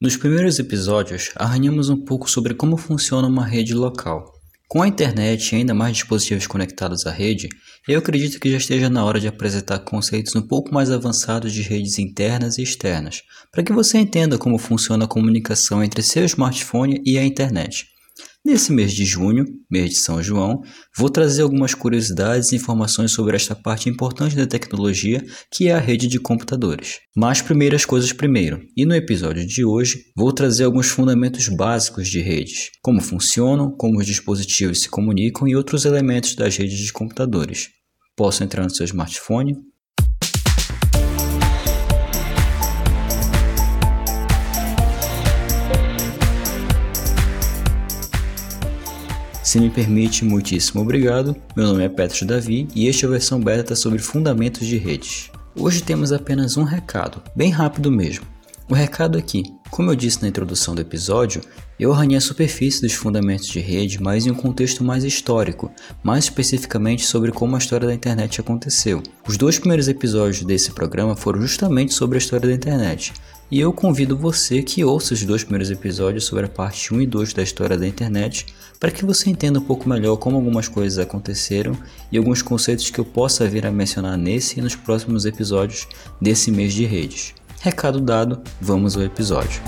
Nos primeiros episódios, arranhamos um pouco sobre como funciona uma rede local. Com a internet e ainda mais dispositivos conectados à rede, eu acredito que já esteja na hora de apresentar conceitos um pouco mais avançados de redes internas e externas, para que você entenda como funciona a comunicação entre seu smartphone e a internet. Nesse mês de junho, mês de São João, vou trazer algumas curiosidades e informações sobre esta parte importante da tecnologia que é a rede de computadores. Mas primeiras coisas primeiro, e no episódio de hoje vou trazer alguns fundamentos básicos de redes, como funcionam, como os dispositivos se comunicam e outros elementos das redes de computadores. Posso entrar no seu smartphone? Se me permite, muitíssimo obrigado. Meu nome é Petros Davi e este é a versão beta sobre fundamentos de redes. Hoje temos apenas um recado, bem rápido mesmo. O recado aqui, como eu disse na introdução do episódio, eu arranhei a superfície dos fundamentos de rede, mas em um contexto mais histórico, mais especificamente sobre como a história da internet aconteceu. Os dois primeiros episódios desse programa foram justamente sobre a história da internet, e eu convido você que ouça os dois primeiros episódios sobre a parte 1 e 2 da história da internet para que você entenda um pouco melhor como algumas coisas aconteceram e alguns conceitos que eu possa vir a mencionar nesse e nos próximos episódios desse mês de redes. Recado dado, vamos ao episódio.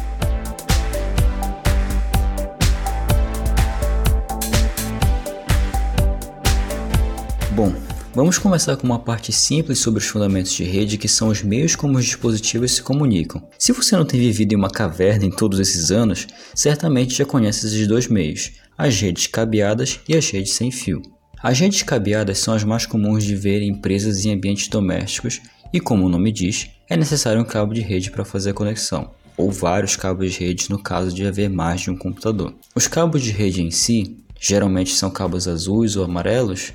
Bom, Vamos começar com uma parte simples sobre os fundamentos de rede, que são os meios como os dispositivos se comunicam. Se você não tem vivido em uma caverna em todos esses anos, certamente já conhece esses dois meios, as redes cabeadas e as redes sem fio. As redes cabeadas são as mais comuns de ver em empresas e ambientes domésticos e, como o nome diz, é necessário um cabo de rede para fazer a conexão, ou vários cabos de rede no caso de haver mais de um computador. Os cabos de rede em si, geralmente são cabos azuis ou amarelos,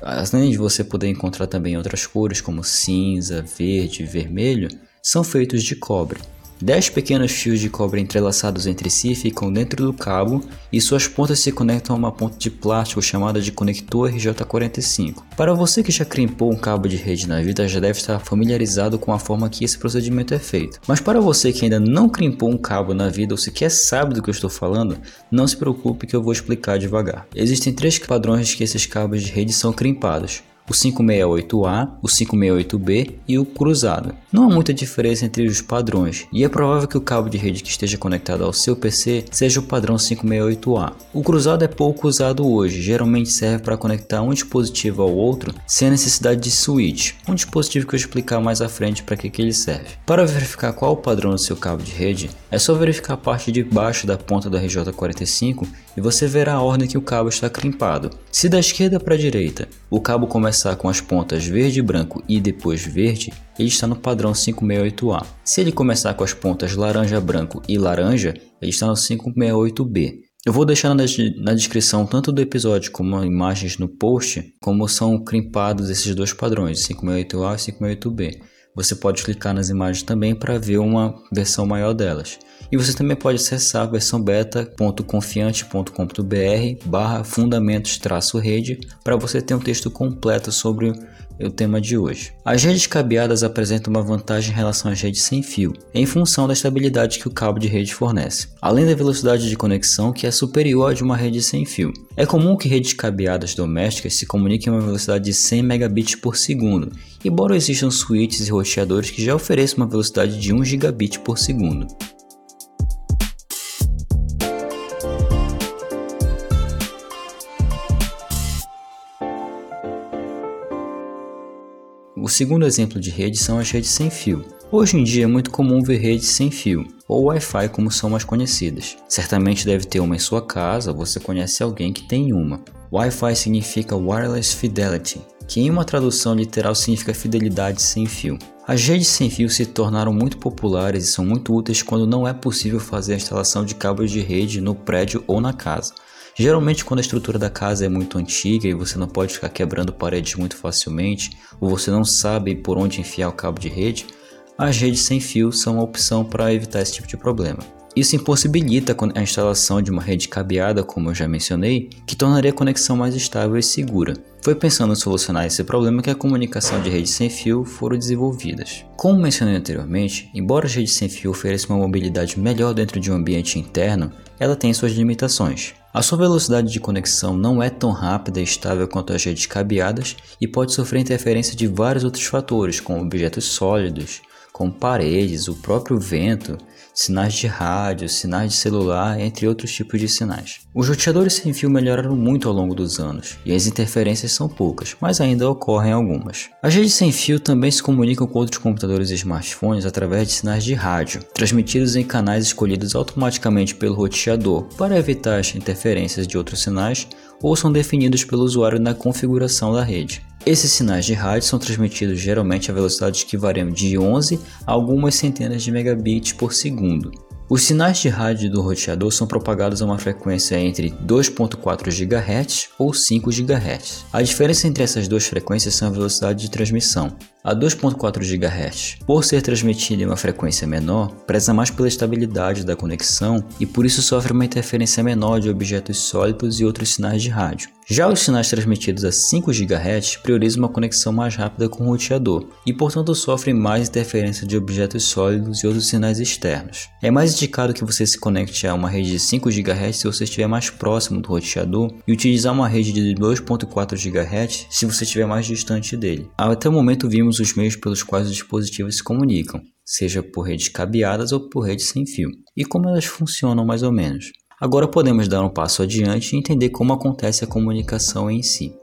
além de você poder encontrar também outras cores como cinza, verde e vermelho, são feitos de cobre. Dez pequenos fios de cobre entrelaçados entre si ficam dentro do cabo e suas pontas se conectam a uma ponta de plástico chamada de conector RJ45. Para você que já crimpou um cabo de rede na vida, já deve estar familiarizado com a forma que esse procedimento é feito. Mas para você que ainda não crimpou um cabo na vida ou sequer sabe do que eu estou falando, não se preocupe que eu vou explicar devagar. Existem três padrões que esses cabos de rede são crimpados o 568A, o 568B e o cruzado. Não há muita diferença entre os padrões, e é provável que o cabo de rede que esteja conectado ao seu PC seja o padrão 568A. O cruzado é pouco usado hoje, geralmente serve para conectar um dispositivo ao outro sem a necessidade de switch, um dispositivo que eu explicar mais à frente para que, que ele serve. Para verificar qual o padrão do seu cabo de rede, é só verificar a parte de baixo da ponta do RJ45 e você verá a ordem que o cabo está crimpado. Se da esquerda para a direita o cabo começar com as pontas verde branco e depois verde, ele está no padrão 568A. Se ele começar com as pontas laranja, branco e laranja, ele está no 568B. Eu vou deixar na, na, descrição tanto do episódio como imagens no post, como são crimpados esses dois padrões, 568A e 568B. Você pode clicar nas imagens também para ver uma versão maior delas. E você também pode acessar a versão beta.confiante.com.br barra fundamentos-rede para você ter um texto completo sobre o tema de hoje. As redes cabeadas apresentam uma vantagem em relação às redes sem fio, em função da estabilidade que o cabo de rede fornece, além da velocidade de conexão que é superior à de uma rede sem fio. É comum que redes cabeadas domésticas se comuniquem a uma velocidade de 100 megabits por segundo, embora existam switches e roteadores que já ofereçam uma velocidade de 1 gigabit por segundo. O segundo exemplo de rede são as redes sem fio. Hoje em dia é muito comum ver redes sem fio, ou Wi-Fi como são mais conhecidas. Certamente deve ter uma em sua casa, você conhece alguém que tem uma. Wi-Fi significa Wireless Fidelity, que em uma tradução literal significa fidelidade sem fio. As redes sem fio se tornaram muito populares e são muito úteis quando não é possível fazer a instalação de cabos de rede no prédio ou na casa. Geralmente, quando a estrutura da casa é muito antiga e você não pode ficar quebrando paredes muito facilmente, ou você não sabe por onde enfiar o cabo de rede, as redes sem fio são uma opção para evitar esse tipo de problema. Isso impossibilita a instalação de uma rede cabeada, como eu já mencionei, que tornaria a conexão mais estável e segura. Foi pensando em solucionar esse problema que a comunicação de rede sem fio foram desenvolvidas. Como mencionei anteriormente, embora a rede sem fio ofereça uma mobilidade melhor dentro de um ambiente interno, ela tem suas limitações. A sua velocidade de conexão não é tão rápida e estável quanto as redes cabeadas e pode sofrer interferência de vários outros fatores, como objetos sólidos, como paredes, o próprio vento, sinais de rádio, sinais de celular, entre outros tipos de sinais. Os roteadores sem fio melhoraram muito ao longo dos anos, e as interferências são poucas, mas ainda ocorrem algumas. As redes sem fio também se comunicam com outros computadores e smartphones através de sinais de rádio, transmitidos em canais escolhidos automaticamente pelo roteador para evitar as interferências de outros sinais ou são definidos pelo usuário na configuração da rede. Esses sinais de rádio são transmitidos geralmente a velocidades que variam de 11 algumas centenas de megabits por segundo. Os sinais de rádio do roteador são propagados a uma frequência entre 2.4 GHz ou 5 GHz. A diferença entre essas duas frequências são a velocidade de transmissão. A 2.4 GHz, por ser transmitida em uma frequência menor, preza mais pela estabilidade da conexão e por isso sofre uma interferência menor de objetos sólidos e outros sinais de rádio. Já os sinais transmitidos a 5 GHz priorizam uma conexão mais rápida com o roteador e, portanto, sofrem mais interferência de objetos sólidos e outros sinais externos. É mais indicado que você se conecte a uma rede de 5 GHz se você estiver mais próximo do roteador e utilizar uma rede de 2.4 GHz se você estiver mais distante dele. Até o momento vimos os meios pelos quais os dispositivos se comunicam, seja por redes cabeadas ou por redes sem fio, e como elas funcionam mais ou menos. Agora podemos dar um passo adiante e entender como acontece a comunicação em si.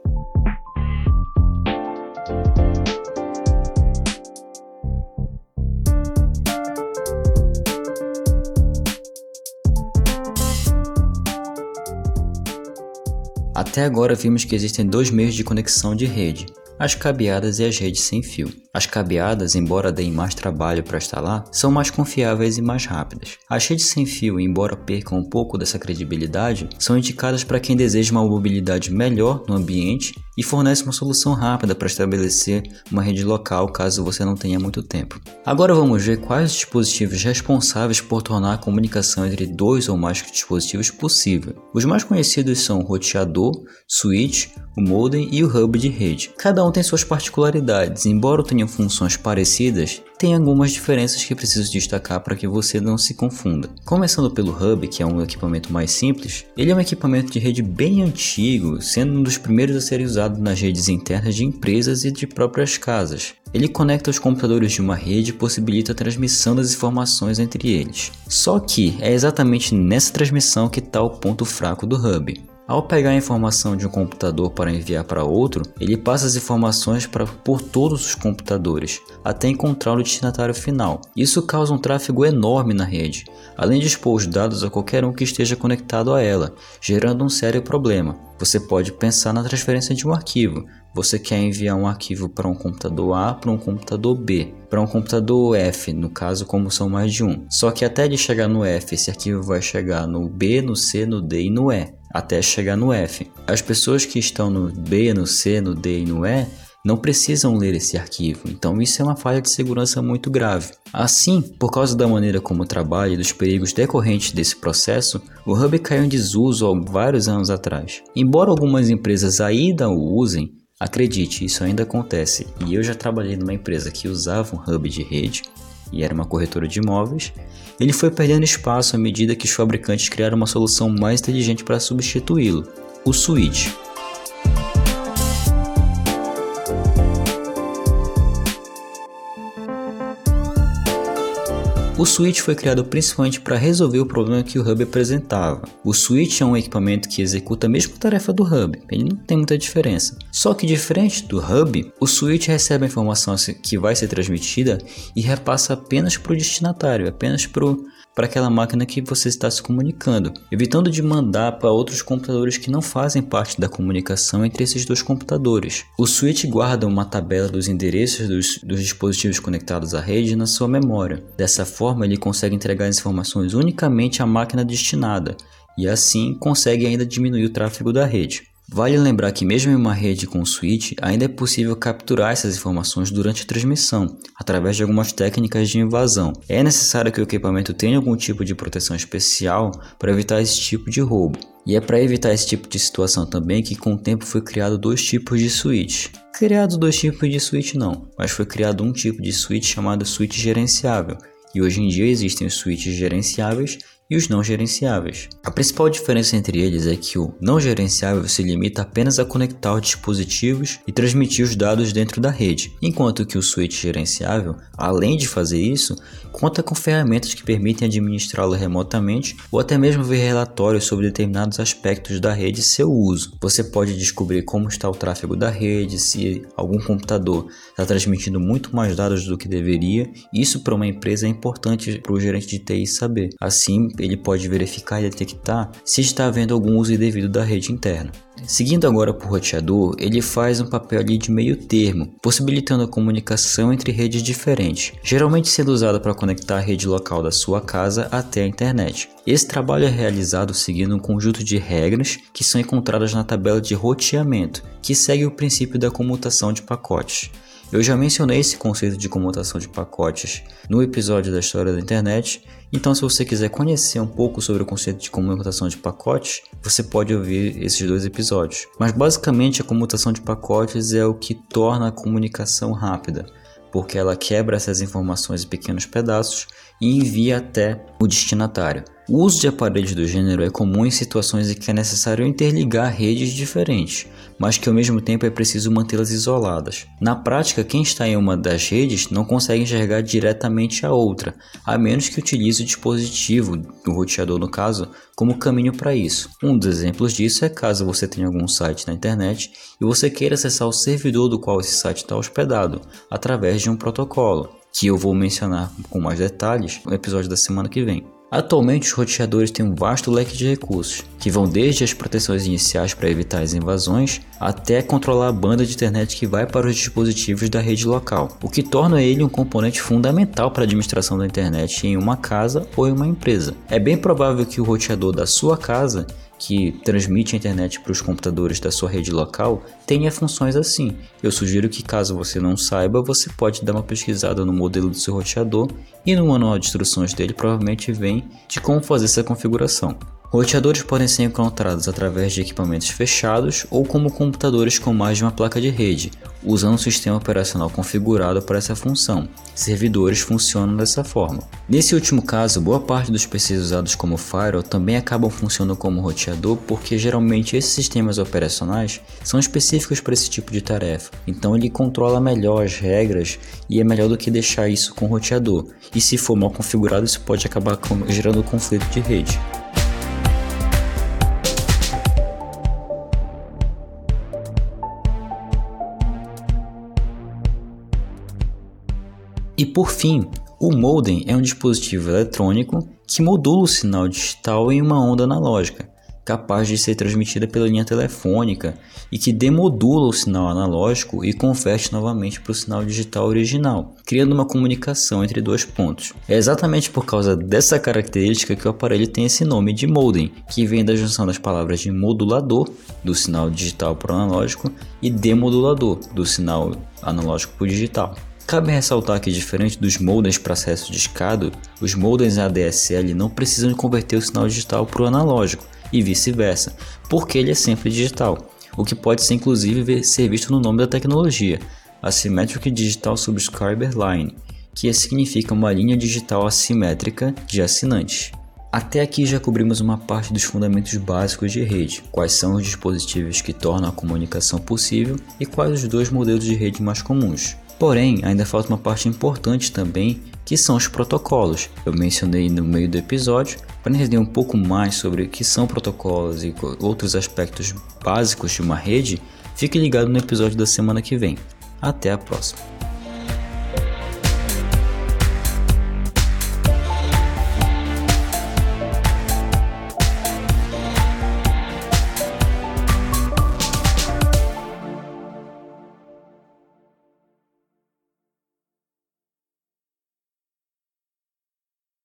Até agora vimos que existem dois meios de conexão de rede, as cabeadas e as redes sem fio. As cabeadas, embora deem mais trabalho para instalar, são mais confiáveis e mais rápidas. As redes sem fio, embora percam um pouco dessa credibilidade, são indicadas para quem deseja uma mobilidade melhor no ambiente e fornece uma solução rápida para estabelecer uma rede local caso você não tenha muito tempo. Agora vamos ver quais dispositivos responsáveis por tornar a comunicação entre dois ou mais dispositivos possível. Os mais conhecidos são o roteador, switch, o modem e o hub de rede. Cada um tem suas particularidades, embora tenham funções parecidas, tem algumas diferenças que preciso destacar para que você não se confunda. Começando pelo Hub, que é um equipamento mais simples, ele é um equipamento de rede bem antigo, sendo um dos primeiros a ser usado nas redes internas de empresas e de próprias casas. Ele conecta os computadores de uma rede e possibilita a transmissão das informações entre eles. Só que é exatamente nessa transmissão que está o ponto fraco do Hub. Ao pegar a informação de um computador para enviar para outro, ele passa as informações para, por todos os computadores, até encontrar o destinatário final. Isso causa um tráfego enorme na rede, além de expor os dados a qualquer um que esteja conectado a ela, gerando um sério problema. Você pode pensar na transferência de um arquivo. Você quer enviar um arquivo para um computador A para um computador B, para um computador F, no caso, como são mais de um. Só que até ele chegar no F, esse arquivo vai chegar no B, no C, no D e no E até chegar no F. As pessoas que estão no B, no C, no D e no E não precisam ler esse arquivo, então isso é uma falha de segurança muito grave. Assim, por causa da maneira como trabalha e dos perigos decorrentes desse processo, o Hub caiu em desuso há vários anos atrás. Embora algumas empresas ainda o usem, acredite, isso ainda acontece, e eu já trabalhei numa empresa que usava um Hub de rede, e era uma corretora de imóveis, ele foi perdendo espaço à medida que os fabricantes criaram uma solução mais inteligente para substituí-lo, o switch. O switch foi criado principalmente para resolver o problema que o hub apresentava. O switch é um equipamento que executa a mesma tarefa do hub, ele não tem muita diferença. Só que diferente do hub, o switch recebe a informação que vai ser transmitida e repassa apenas para o destinatário, apenas para para aquela máquina que você está se comunicando, evitando de mandar para outros computadores que não fazem parte da comunicação entre esses dois computadores. O switch guarda uma tabela dos endereços dos, dos dispositivos conectados à rede na sua memória. Dessa forma, ele consegue entregar as informações unicamente à máquina destinada e assim consegue ainda diminuir o tráfego da rede. Vale lembrar que mesmo em uma rede com switch, ainda é possível capturar essas informações durante a transmissão, através de algumas técnicas de invasão. É necessário que o equipamento tenha algum tipo de proteção especial para evitar esse tipo de roubo. E é para evitar esse tipo de situação também que com o tempo foi criado dois tipos de switch. Criado dois tipos de switch não, mas foi criado um tipo de switch chamado switch gerenciável, e hoje em dia existem os switches gerenciáveis e os não gerenciáveis. A principal diferença entre eles é que o não gerenciável se limita apenas a conectar os dispositivos e transmitir os dados dentro da rede, enquanto que o switch gerenciável, além de fazer isso, conta com ferramentas que permitem administrá-lo remotamente ou até mesmo ver relatórios sobre determinados aspectos da rede e seu uso. Você pode descobrir como está o tráfego da rede, se algum computador está transmitindo muito mais dados do que deveria. Isso para uma empresa é importante para o gerente de TI saber. Assim, ele pode verificar e detectar se está havendo algum uso indevido da rede interna. Seguindo agora por roteador, ele faz um papel ali de meio termo, possibilitando a comunicação entre redes diferentes, geralmente sendo usado para conectar a rede local da sua casa até a internet. Esse trabalho é realizado seguindo um conjunto de regras que são encontradas na tabela de roteamento, que segue o princípio da comutação de pacotes. Eu já mencionei esse conceito de comutação de pacotes no episódio da história da internet, então se você quiser conhecer um pouco sobre o conceito de comutação de pacotes, você pode ouvir esses dois episódios. Mas basicamente a comutação de pacotes é o que torna a comunicação rápida, porque ela quebra essas informações em pequenos pedaços e envia até o destinatário. O uso de aparelhos do gênero é comum em situações em que é necessário interligar redes diferentes, mas que ao mesmo tempo é preciso mantê-las isoladas. Na prática, quem está em uma das redes não consegue enxergar diretamente a outra, a menos que utilize o dispositivo, o roteador no caso, como caminho para isso. Um dos exemplos disso é caso você tenha algum site na internet e você queira acessar o servidor do qual esse site está hospedado, através de um protocolo, que eu vou mencionar com mais detalhes no episódio da semana que vem. Atualmente, os roteadores têm um vasto leque de recursos, que vão desde as proteções iniciais para evitar as invasões, até controlar a banda de internet que vai para os dispositivos da rede local, o que torna ele um componente fundamental para a administração da internet em uma casa ou em uma empresa. É bem provável que o roteador da sua casa que transmite a internet para os computadores da sua rede local tenha funções assim. Eu sugiro que caso você não saiba, você pode dar uma pesquisada no modelo do seu roteador e no manual de instruções dele provavelmente vem de como fazer essa configuração. Roteadores podem ser encontrados através de equipamentos fechados ou como computadores com mais de uma placa de rede, usando um sistema operacional configurado para essa função. Servidores funcionam dessa forma. Nesse último caso, boa parte dos PCs usados como firewall também acabam funcionando como roteador porque geralmente esses sistemas operacionais são específicos para esse tipo de tarefa. Então ele controla melhor as regras e é melhor do que deixar isso com roteador. E se for mal configurado, isso pode acabar gerando conflito de rede. Por fim, o modem é um dispositivo eletrônico que modula o sinal digital em uma onda analógica, capaz de ser transmitida pela linha telefônica e que demodula o sinal analógico e converte novamente para o sinal digital original, criando uma comunicação entre dois pontos. É exatamente por causa dessa característica que o aparelho tem esse nome de modem, que vem da junção das palavras de modulador, do sinal digital para o analógico, e demodulador, do sinal analógico para o digital. Cabe ressaltar que, diferente dos modems para acesso discado, os modems ADSL não precisam converter o sinal digital para o analógico e vice-versa, porque ele é sempre digital, o que pode ser inclusive ser visto no nome da tecnologia, Asymmetric Digital Subscriber Line, que significa uma linha digital assimétrica de assinantes. Até aqui já cobrimos uma parte dos fundamentos básicos de rede, quais são os dispositivos que tornam a comunicação possível e quais os dois modelos de rede mais comuns. Porém, ainda falta uma parte importante também, que são os protocolos. Eu mencionei no meio do episódio, para entender um pouco mais sobre o que são protocolos e outros aspectos básicos de uma rede, fique ligado no episódio da semana que vem. Até a próxima!